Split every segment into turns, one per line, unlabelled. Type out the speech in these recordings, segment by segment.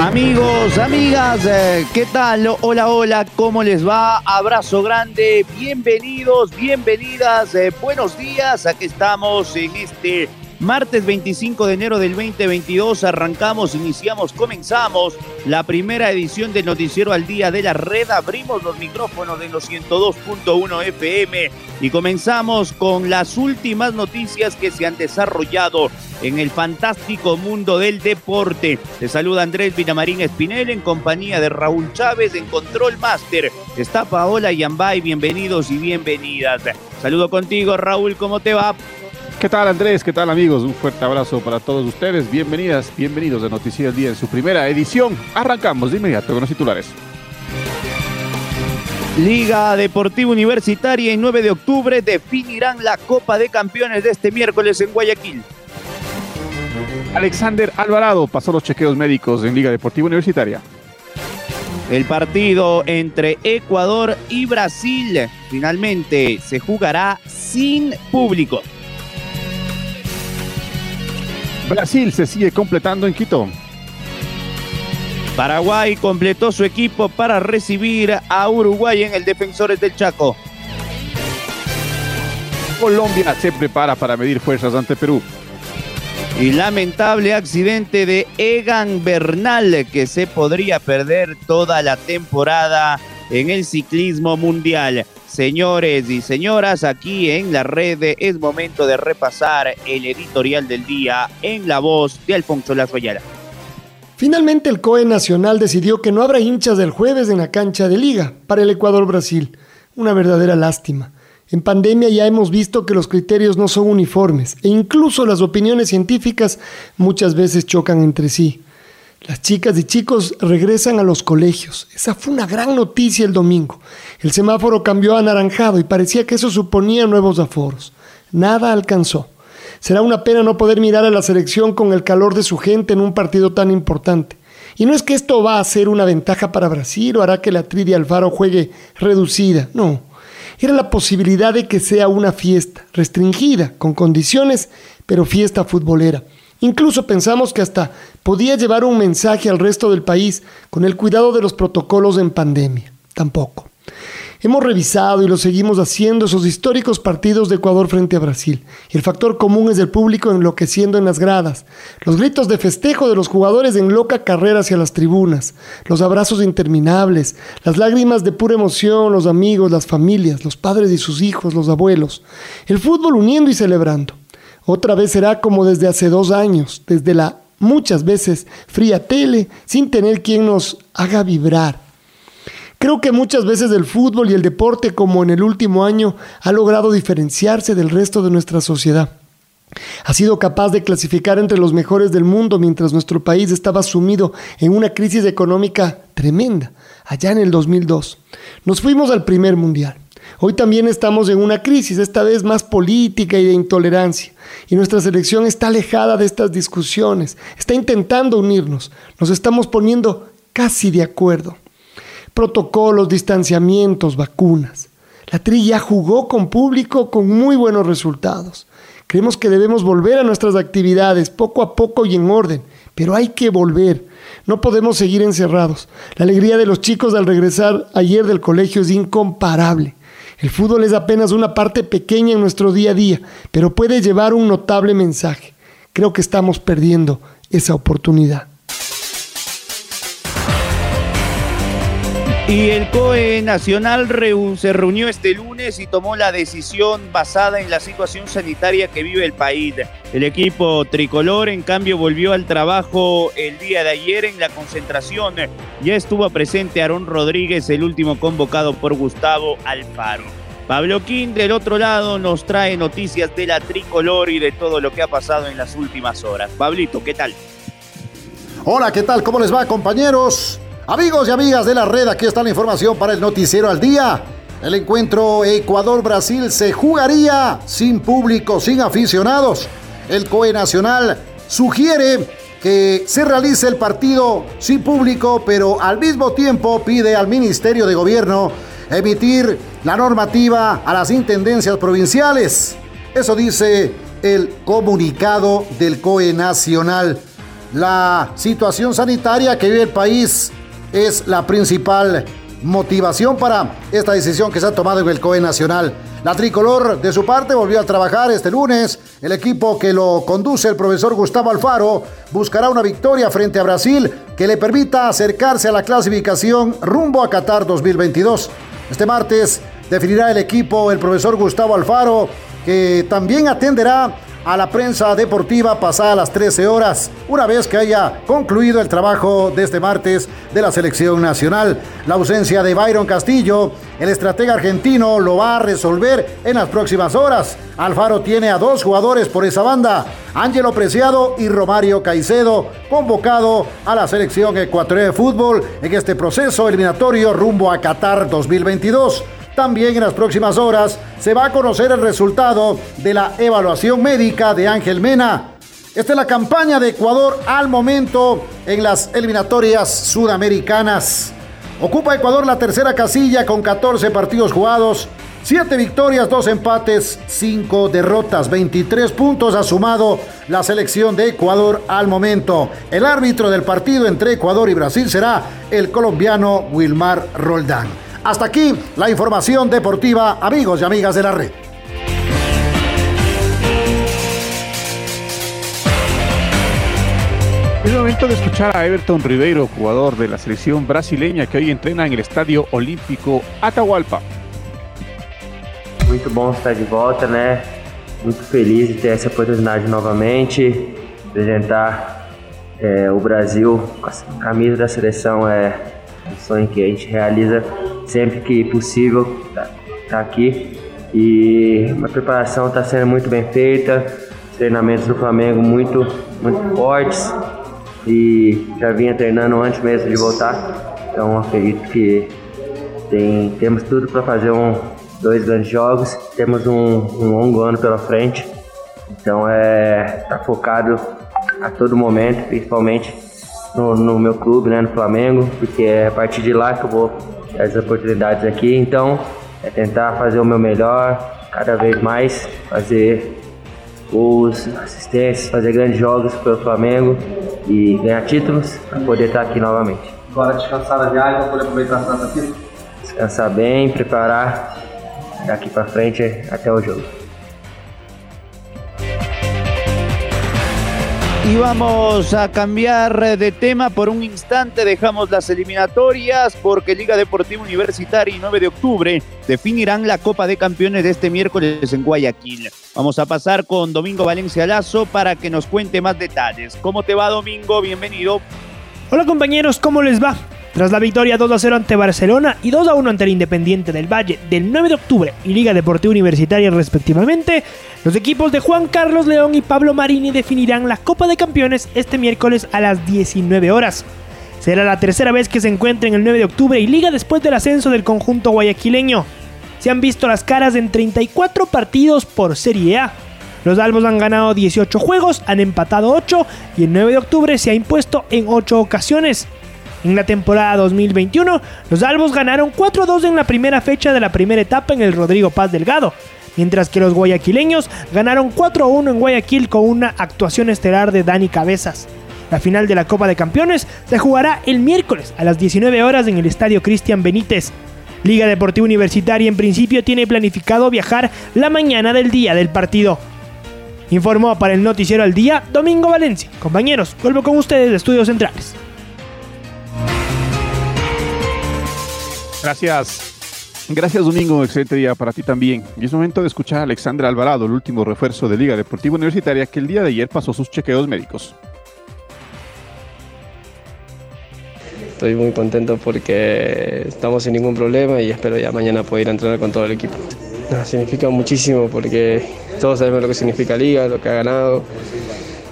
Amigos, amigas, eh, ¿qué tal? Hola, hola, ¿cómo les va? Abrazo grande, bienvenidos, bienvenidas, eh, buenos días, aquí estamos en este Martes 25 de enero del 2022 arrancamos, iniciamos, comenzamos la primera edición del Noticiero al Día de la Red. Abrimos los micrófonos de los 102.1 FM y comenzamos con las últimas noticias que se han desarrollado en el fantástico mundo del deporte. Te saluda Andrés Vinamarín Espinel en compañía de Raúl Chávez en Control Master. Está Paola Yambay, bienvenidos y bienvenidas. Saludo contigo, Raúl, ¿cómo te va?
¿Qué tal Andrés? ¿Qué tal amigos? Un fuerte abrazo para todos ustedes. Bienvenidas, bienvenidos a Noticias del Día en su primera edición. Arrancamos de inmediato con los titulares.
Liga Deportiva Universitaria en 9 de octubre definirán la Copa de Campeones de este miércoles en Guayaquil.
Alexander Alvarado pasó los chequeos médicos en Liga Deportiva Universitaria.
El partido entre Ecuador y Brasil finalmente se jugará sin público.
Brasil se sigue completando en Quito.
Paraguay completó su equipo para recibir a Uruguay en el Defensores del Chaco.
Colombia se prepara para medir fuerzas ante Perú.
Y lamentable accidente de Egan Bernal que se podría perder toda la temporada en el ciclismo mundial. Señores y señoras, aquí en la red es momento de repasar el editorial del día en la voz de Alfonso Lazoyala.
Finalmente el COE Nacional decidió que no habrá hinchas del jueves en la cancha de liga para el Ecuador-Brasil. Una verdadera lástima. En pandemia ya hemos visto que los criterios no son uniformes e incluso las opiniones científicas muchas veces chocan entre sí. Las chicas y chicos regresan a los colegios. Esa fue una gran noticia el domingo. El semáforo cambió a anaranjado y parecía que eso suponía nuevos aforos. Nada alcanzó. Será una pena no poder mirar a la selección con el calor de su gente en un partido tan importante. Y no es que esto va a ser una ventaja para Brasil o hará que la Tridi Alfaro juegue reducida, no. Era la posibilidad de que sea una fiesta, restringida, con condiciones, pero fiesta futbolera. Incluso pensamos que hasta podía llevar un mensaje al resto del país con el cuidado de los protocolos en pandemia. Tampoco. Hemos revisado y lo seguimos haciendo esos históricos partidos de Ecuador frente a Brasil. El factor común es el público enloqueciendo en las gradas, los gritos de festejo de los jugadores en loca carrera hacia las tribunas, los abrazos interminables, las lágrimas de pura emoción, los amigos, las familias, los padres y sus hijos, los abuelos. El fútbol uniendo y celebrando. Otra vez será como desde hace dos años, desde la muchas veces fría tele, sin tener quien nos haga vibrar. Creo que muchas veces el fútbol y el deporte, como en el último año, ha logrado diferenciarse del resto de nuestra sociedad. Ha sido capaz de clasificar entre los mejores del mundo mientras nuestro país estaba sumido en una crisis económica tremenda, allá en el 2002. Nos fuimos al primer mundial. Hoy también estamos en una crisis, esta vez más política y de intolerancia. Y nuestra selección está alejada de estas discusiones, está intentando unirnos, nos estamos poniendo casi de acuerdo. Protocolos, distanciamientos, vacunas. La TRI ya jugó con público con muy buenos resultados. Creemos que debemos volver a nuestras actividades poco a poco y en orden, pero hay que volver. No podemos seguir encerrados. La alegría de los chicos al regresar ayer del colegio es incomparable. El fútbol es apenas una parte pequeña en nuestro día a día, pero puede llevar un notable mensaje. Creo que estamos perdiendo esa oportunidad.
Y el COE Nacional se reunió este lunes y tomó la decisión basada en la situación sanitaria que vive el país. El equipo tricolor, en cambio, volvió al trabajo el día de ayer en la concentración. Ya estuvo presente Aarón Rodríguez, el último convocado por Gustavo Alfaro. Pablo Quín, del otro lado, nos trae noticias de la tricolor y de todo lo que ha pasado en las últimas horas. Pablito, ¿qué tal?
Hola, ¿qué tal? ¿Cómo les va, compañeros? Amigos y amigas de la red, aquí está la información para el noticiero al día. El encuentro Ecuador-Brasil se jugaría sin público, sin aficionados. El COE Nacional sugiere que se realice el partido sin público, pero al mismo tiempo pide al Ministerio de Gobierno emitir la normativa a las intendencias provinciales. Eso dice el comunicado del COE Nacional. La situación sanitaria que vive el país es la principal motivación para esta decisión que se ha tomado en el COE Nacional. La tricolor, de su parte, volvió a trabajar este lunes. El equipo que lo conduce el profesor Gustavo Alfaro buscará una victoria frente a Brasil que le permita acercarse a la clasificación rumbo a Qatar 2022. Este martes definirá el equipo el profesor Gustavo Alfaro, que también atenderá a la prensa deportiva pasada las 13 horas, una vez que haya concluido el trabajo de este martes de la selección nacional. La ausencia de Byron Castillo, el estratega argentino, lo va a resolver en las próximas horas. Alfaro tiene a dos jugadores por esa banda, Ángelo Preciado y Romario Caicedo, convocado a la selección ecuatoriana de fútbol en este proceso eliminatorio rumbo a Qatar 2022. También en las próximas horas se va a conocer el resultado de la evaluación médica de Ángel Mena. Esta es la campaña de Ecuador al momento en las eliminatorias sudamericanas. Ocupa Ecuador la tercera casilla con 14 partidos jugados, 7 victorias, 2 empates, 5 derrotas, 23 puntos ha sumado la selección de Ecuador al momento. El árbitro del partido entre Ecuador y Brasil será el colombiano Wilmar Roldán. Hasta aquí la información deportiva, amigos y amigas de la red.
Es momento de escuchar a Everton Ribeiro, jugador de la selección brasileña que hoy entrena en el Estadio Olímpico Atahualpa.
Muito bom estar de volta, né? Muito feliz de ter essa oportunidade novamente, apresentar é, o Brasil com a camisa da seleção é um sonho que a gente realiza sempre que possível tá, tá aqui. E a preparação está sendo muito bem feita, treinamentos do Flamengo muito, muito fortes e já vinha treinando antes mesmo de voltar. Então acredito que tem, temos tudo para fazer um, dois grandes jogos, temos um, um longo ano pela frente. Então é tá focado a todo momento, principalmente no, no meu clube, né, no Flamengo, porque é a partir de lá que eu vou as oportunidades aqui. Então, é tentar fazer o meu melhor, cada vez mais, fazer os assistências, fazer grandes jogos pelo Flamengo e ganhar títulos para poder estar aqui novamente.
Agora descansar da viagem para poder aproveitar essa aqui?
Descansar bem, preparar daqui para frente até o jogo.
Y vamos a cambiar de tema por un instante. Dejamos las eliminatorias porque Liga Deportiva Universitaria y 9 de octubre definirán la Copa de Campeones de este miércoles en Guayaquil. Vamos a pasar con Domingo Valencia Lazo para que nos cuente más detalles. ¿Cómo te va, Domingo? Bienvenido.
Hola, compañeros, ¿cómo les va? Tras la victoria 2 a 0 ante Barcelona y 2 a 1 ante el Independiente del Valle del 9 de octubre y Liga Deportiva Universitaria respectivamente, los equipos de Juan Carlos León y Pablo Marini definirán la Copa de Campeones este miércoles a las 19 horas. Será la tercera vez que se encuentren el 9 de octubre y Liga después del ascenso del conjunto guayaquileño. Se han visto las caras en 34 partidos por Serie A. Los albos han ganado 18 juegos, han empatado 8 y el 9 de octubre se ha impuesto en 8 ocasiones. En la temporada 2021, los albos ganaron 4-2 en la primera fecha de la primera etapa en el Rodrigo Paz Delgado, mientras que los guayaquileños ganaron 4-1 en Guayaquil con una actuación estelar de Dani Cabezas. La final de la Copa de Campeones se jugará el miércoles a las 19 horas en el Estadio Cristian Benítez. Liga Deportiva Universitaria en principio tiene planificado viajar la mañana del día del partido. Informó para el Noticiero al Día Domingo Valencia. Compañeros, vuelvo con ustedes de Estudios Centrales.
Gracias. Gracias Domingo, excelente día para ti también. Y es momento de escuchar a Alexandra Alvarado, el último refuerzo de Liga Deportiva Universitaria que el día de ayer pasó sus chequeos médicos.
Estoy muy contento porque estamos sin ningún problema y espero ya mañana poder ir a entrenar con todo el equipo. significa muchísimo porque todos sabemos lo que significa Liga, lo que ha ganado.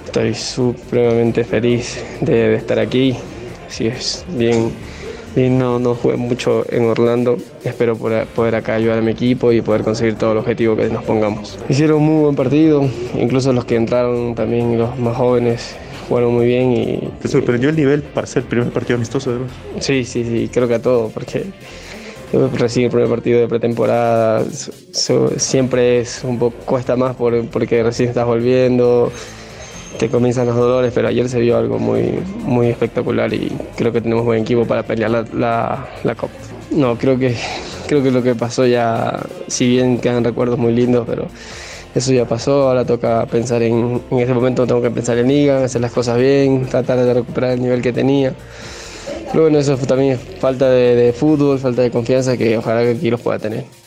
Estoy supremamente feliz de, de estar aquí. Así es, bien y no, no jugué mucho en Orlando. Espero poder, acá ayudar a mi equipo y poder conseguir todo el objetivo que nos pongamos. Hicieron un muy buen partido, incluso los que entraron también, los más jóvenes, jugaron muy bien y...
¿Te sorprendió el nivel para ser el primer partido amistoso además?
Sí, sí, sí, creo que a todo, porque recién el primer partido de pretemporada siempre es un poco, cuesta más porque recién estás volviendo te comienzan los dolores, pero ayer se vio algo muy, muy espectacular y creo que tenemos buen equipo para pelear la, la, Copa. No, creo que, creo que lo que pasó ya, si bien quedan recuerdos muy lindos, pero eso ya pasó, ahora toca pensar en, en este momento tengo que pensar en Liga, hacer las cosas bien, tratar de recuperar el nivel que tenía. Pero bueno, eso también es falta de, de fútbol, falta de confianza que ojalá que aquí los pueda tener.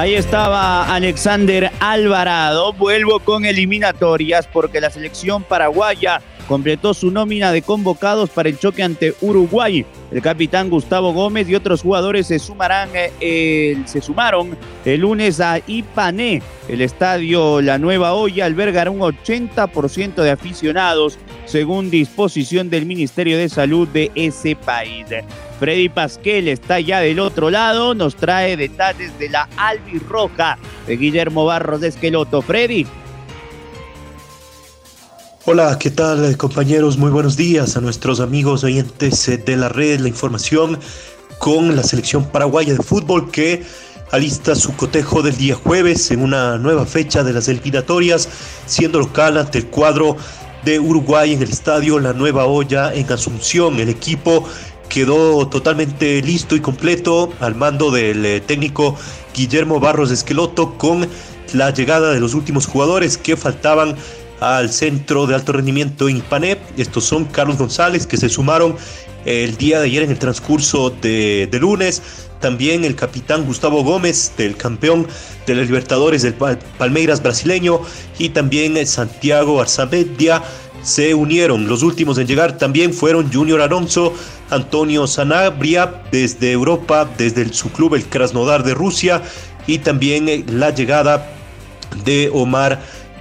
Ahí estaba Alexander Alvarado. Vuelvo con eliminatorias porque la selección paraguaya completó su nómina de convocados para el choque ante Uruguay. El capitán Gustavo Gómez y otros jugadores se sumarán, eh, se sumaron el lunes a Ipané. El estadio La Nueva Olla albergará un 80% de aficionados, según disposición del Ministerio de Salud de ese país. Freddy Pasquel está ya del otro lado, nos trae detalles de la albirroja de Guillermo Barros de Esqueloto. Freddy.
Hola, ¿qué tal compañeros? Muy buenos días a nuestros amigos oyentes de la red, la información con la selección paraguaya de fútbol que alista su cotejo del día jueves en una nueva fecha de las eliminatorias, siendo local ante el cuadro de Uruguay en el estadio La Nueva Olla en Asunción. El equipo quedó totalmente listo y completo al mando del eh, técnico Guillermo Barros Esqueloto con la llegada de los últimos jugadores que faltaban al centro de alto rendimiento en Ipanep. Estos son Carlos González que se sumaron el día de ayer en el transcurso de, de lunes. También el capitán Gustavo Gómez, del campeón de las Libertadores del Palmeiras brasileño. Y también Santiago Arzamedia se unieron. Los últimos en llegar también fueron Junior Alonso, Antonio Sanabria desde Europa, desde su club el Krasnodar de Rusia y también eh, la llegada de Omar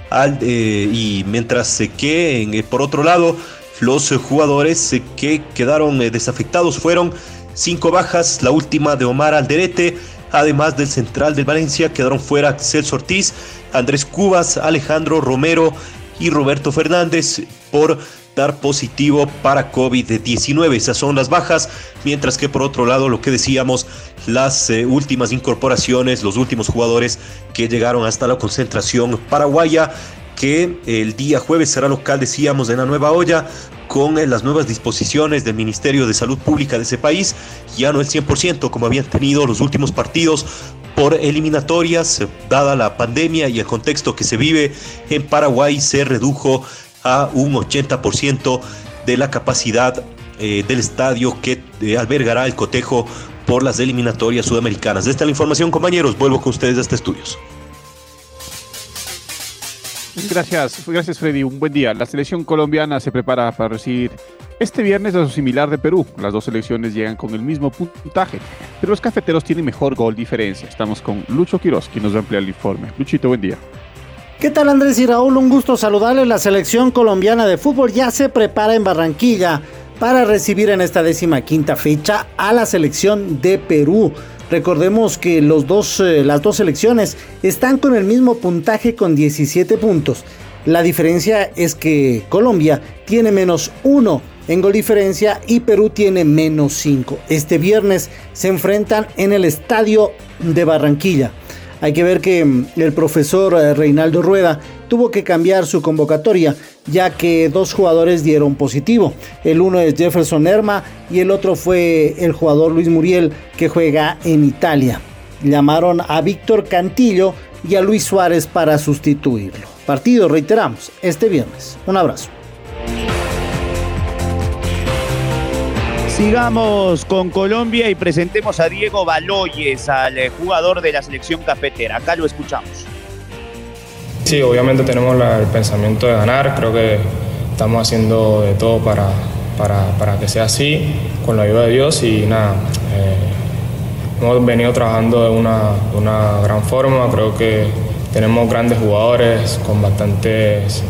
Al, eh, y mientras que eh, por otro lado los jugadores que quedaron desafectados fueron cinco bajas, la última de Omar Alderete, además del central del Valencia quedaron fuera Celso Ortiz, Andrés Cubas, Alejandro Romero y Roberto Fernández por dar positivo para COVID-19. Esas son las bajas, mientras que por otro lado lo que decíamos, las eh, últimas incorporaciones, los últimos jugadores que llegaron hasta la concentración paraguaya que el día jueves será local, decíamos, en la Nueva Olla, con eh, las nuevas disposiciones del Ministerio de Salud Pública de ese país, ya no el 100% como habían tenido los últimos partidos por eliminatorias, dada la pandemia y el contexto que se vive en Paraguay, se redujo a un 80% de la capacidad eh, del estadio que eh, albergará el cotejo por las eliminatorias sudamericanas. Esta la información, compañeros. Vuelvo con ustedes a este estudios.
Gracias, gracias Freddy. Un buen día. La selección colombiana se prepara para recibir este viernes a su similar de Perú. Las dos selecciones llegan con el mismo puntaje, pero los cafeteros tienen mejor gol diferencia. Estamos con Lucho Quiroz, quien nos va a ampliar el informe. Luchito, buen día.
¿Qué tal Andrés y Raúl? Un gusto saludarles. La selección colombiana de fútbol ya se prepara en Barranquilla para recibir en esta décima quinta fecha a la selección de Perú. Recordemos que los dos, eh, las dos selecciones están con el mismo puntaje con 17 puntos. La diferencia es que Colombia tiene menos 1 en gol diferencia y Perú tiene menos 5. Este viernes se enfrentan en el estadio de Barranquilla. Hay que ver que mm, el profesor eh, Reinaldo Rueda tuvo que cambiar su convocatoria ya que dos jugadores dieron positivo. El uno es Jefferson Erma y el otro fue el jugador Luis Muriel que juega en Italia. Llamaron a Víctor Cantillo y a Luis Suárez para sustituirlo. Partido, reiteramos, este viernes. Un abrazo.
Sigamos con Colombia y presentemos a Diego Baloyes, al jugador de la selección cafetera. Acá lo escuchamos.
Sí, obviamente tenemos el pensamiento de ganar, creo que estamos haciendo de todo para, para, para que sea así, con la ayuda de Dios y nada, eh, hemos venido trabajando de una, una gran forma, creo que tenemos grandes jugadores con bastantes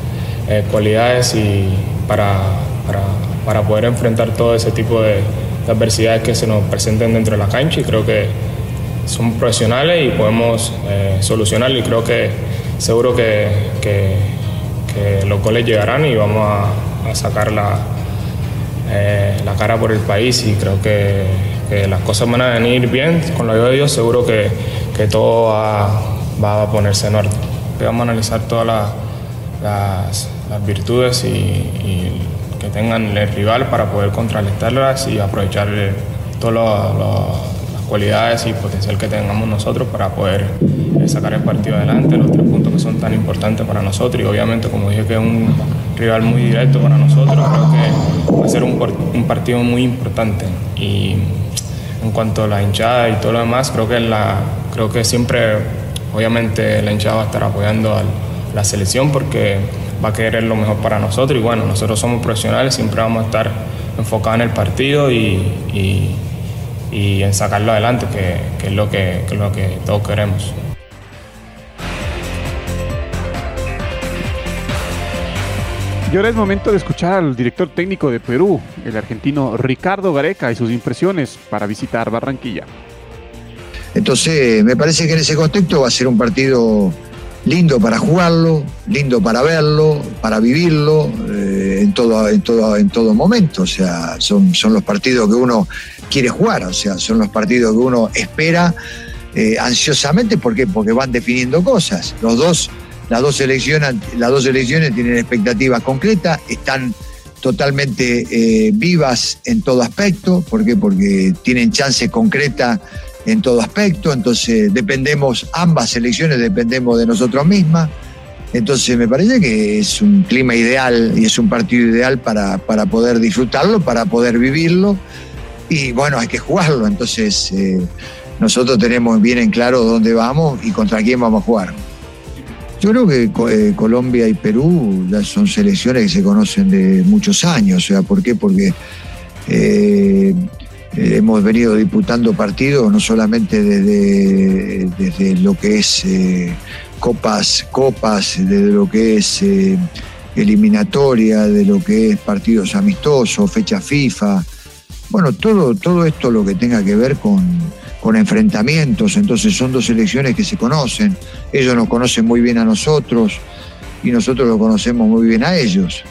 eh, cualidades y para, para, para poder enfrentar todo ese tipo de, de adversidades que se nos presenten dentro de la cancha y creo que somos profesionales y podemos eh, y creo que seguro que, que- los goles llegarán y vamos a, sacar la, eh, la cara por el país y creo que, las cosas van a venir bien. Con la ayuda de Dios seguro que, que todo va, va a ponerse en orden. Vamos a analizar todas la- las, las virtudes y, y que tengan el rival para poder contrarrestarlas y aprovechar eh, todas las cualidades y potencial que tengamos nosotros para poder eh, sacar el partido adelante, los tres puntos son tan importantes para nosotros. Y obviamente como dije que es un rival muy directo para nosotros, creo que va a ser un, partido muy importante. Y en cuanto a la hinchada y todo lo demás, creo que, la, creo que siempre obviamente la hinchada va a estar apoyando a la selección porque va a querer lo mejor para nosotros. Y bueno, nosotros somos profesionales, siempre vamos a estar enfocados en el partido y, en sacarlo adelante, que, que es lo que, que es lo que todos queremos.
Y ahora es momento de escuchar al director técnico de Perú, el argentino Ricardo Gareca, y sus impresiones para visitar Barranquilla.
Entonces, me parece que en ese contexto va a ser un partido lindo para jugarlo, lindo para verlo, para vivirlo, eh, en, todo, en, todo, en todo momento. O sea, son, son los partidos que uno quiere jugar, o sea, son los partidos que uno espera eh, ansiosamente. Porque van definiendo cosas. Los dos, las, dos selecciones, las dos selecciones tienen expectativas concretas, están totalmente eh, vivas en todo aspecto. ¿Por qué? Porque tienen chance concreta en todo aspecto, entonces dependemos, ambas selecciones dependemos de nosotros mismas, entonces me parece que es un clima ideal y es un partido ideal para, para poder disfrutarlo, para poder vivirlo y bueno, hay que jugarlo, entonces eh, nosotros tenemos bien en claro dónde vamos y contra quién vamos a jugar. Yo creo que eh, Colombia y Perú ya son selecciones que se conocen de muchos años, o sea, ¿por qué? Porque eh, eh, hemos venido disputando partidos no solamente desde, desde lo que es eh, copas, copas, desde lo que es eh, eliminatoria, de lo que es partidos amistosos, fecha FIFA, bueno, todo, todo esto lo que tenga que ver con, con enfrentamientos, entonces son dos selecciones que se conocen, ellos nos conocen muy bien a nosotros y nosotros lo conocemos muy bien a ellos.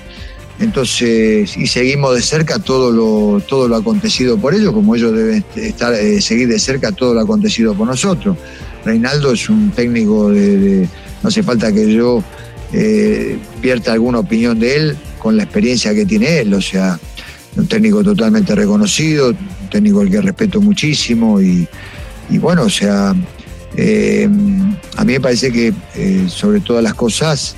Entonces, y seguimos de cerca todo lo, todo lo acontecido por ellos, como ellos deben estar, eh, seguir de cerca todo lo acontecido por nosotros. Reinaldo es un técnico de, no hace falta que yo eh, vierta alguna opinión de él con la experiencia que tiene él, o sea, un técnico totalmente reconocido, un técnico al que respeto muchísimo y, bueno, o sea, eh, a mí me parece que eh, sobre todas las cosas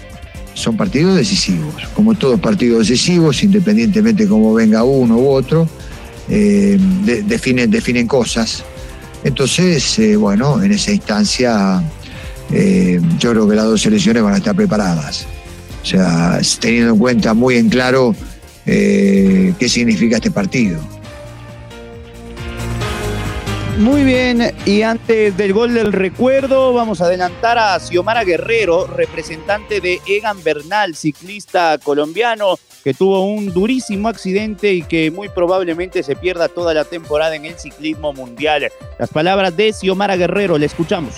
son partidos decisivos, como todos partidos decisivos, independientemente cómo venga uno u otro, eh, de- definen, cosas. Entonces, eh, bueno, en esa instancia yo creo que las dos selecciones van a estar preparadas. O sea, teniendo en cuenta muy en claro eh, qué significa este partido.
Muy bien, y antes del gol del recuerdo, vamos a adelantar a Xiomara Guerrero, representante de Egan Bernal, ciclista colombiano, que tuvo un durísimo accidente y que muy probablemente se pierda toda la temporada en el ciclismo mundial. Las palabras de Xiomara Guerrero, le escuchamos.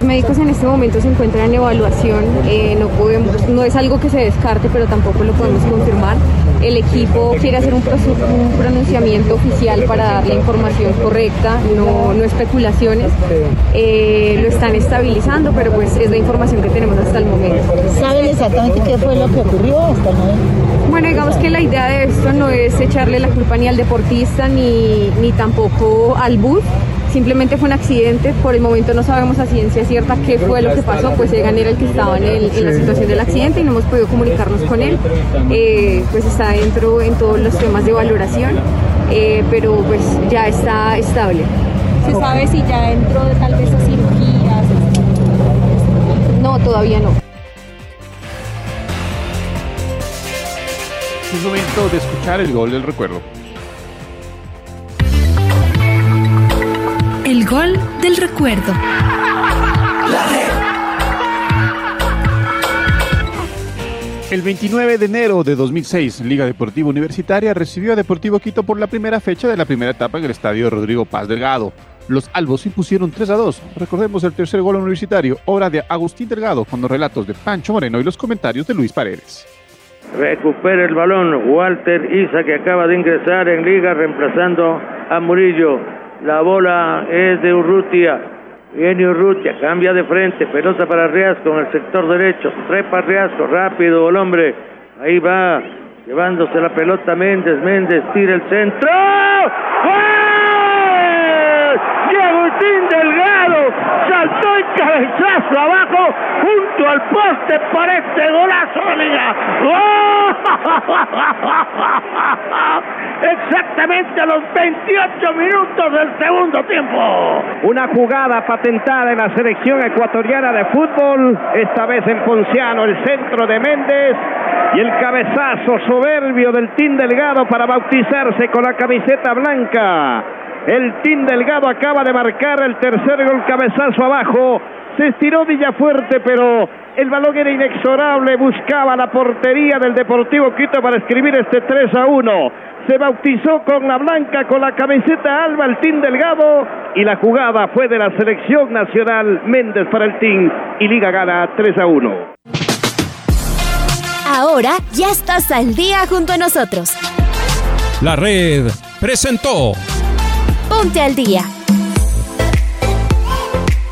Los médicos en este momento se encuentran en evaluación, eh, no, podemos, no es algo que se descarte, pero tampoco lo podemos confirmar. El equipo quiere hacer un, un pronunciamiento oficial para dar la información correcta, no, no especulaciones. Eh, lo están estabilizando, pero pues es la información que tenemos hasta el momento.
¿Saben exactamente qué fue lo que ocurrió hasta el momento?
Bueno, digamos que la idea de esto no es echarle la culpa ni al deportista ni, ni tampoco al bus. Simplemente fue un accidente. Por el momento no sabemos a ciencia cierta qué fue lo que pasó. Pues Egan era el que estaba en, el- en la situación del accidente y no hemos podido comunicarnos con él. Eh, pues está dentro en todos los temas de valoración. eh, pero pues ya está estable.
¿Se sabe si ya entró tal vez a cirugías?
No, todavía no.
Es momento de escuchar el gol del recuerdo.
Gol del recuerdo.
El 29 de enero de 2006, Liga Deportiva Universitaria recibió a Deportivo Quito por la primera fecha de la primera etapa en el estadio Rodrigo Paz Delgado. Los albos impusieron 3 a 2. Recordemos el tercer gol universitario, obra de Agustín Delgado, con los relatos de Pancho Moreno y los comentarios de Luis Paredes.
Recupera el balón Walter Isa que acaba de ingresar en liga reemplazando a Murillo. La bola es de Urrutia. Viene Urrutia, cambia de frente, pelota para Riasco en el sector derecho. Trepa Riasco, rápido el hombre. Ahí va, llevándose la pelota Méndez. Méndez tira el centro. ¡Gol! De Agustín Delgado saltó el cabezazo abajo junto al poste para este golazo. ¡Gol! Exactamente a los 28 minutos del segundo tiempo.
Una jugada patentada en la selección ecuatoriana de fútbol, esta vez en Ponciano, el centro de Méndez y el cabezazo soberbio del Team Delgado para bautizarse con la camiseta blanca. El Team Delgado acaba de marcar el tercer gol cabezazo abajo. Se estiró Villafuerte, pero el balón era inexorable. Buscaba la portería del Deportivo Quito para escribir este 3 a 1 se bautizó con la blanca, con la camiseta alba, el Team Delgado, y la jugada fue de la selección nacional Méndez para el Team, y Liga gana 3 a 1.
Ahora ya estás al día junto a nosotros.
La red presentó
Ponte al día.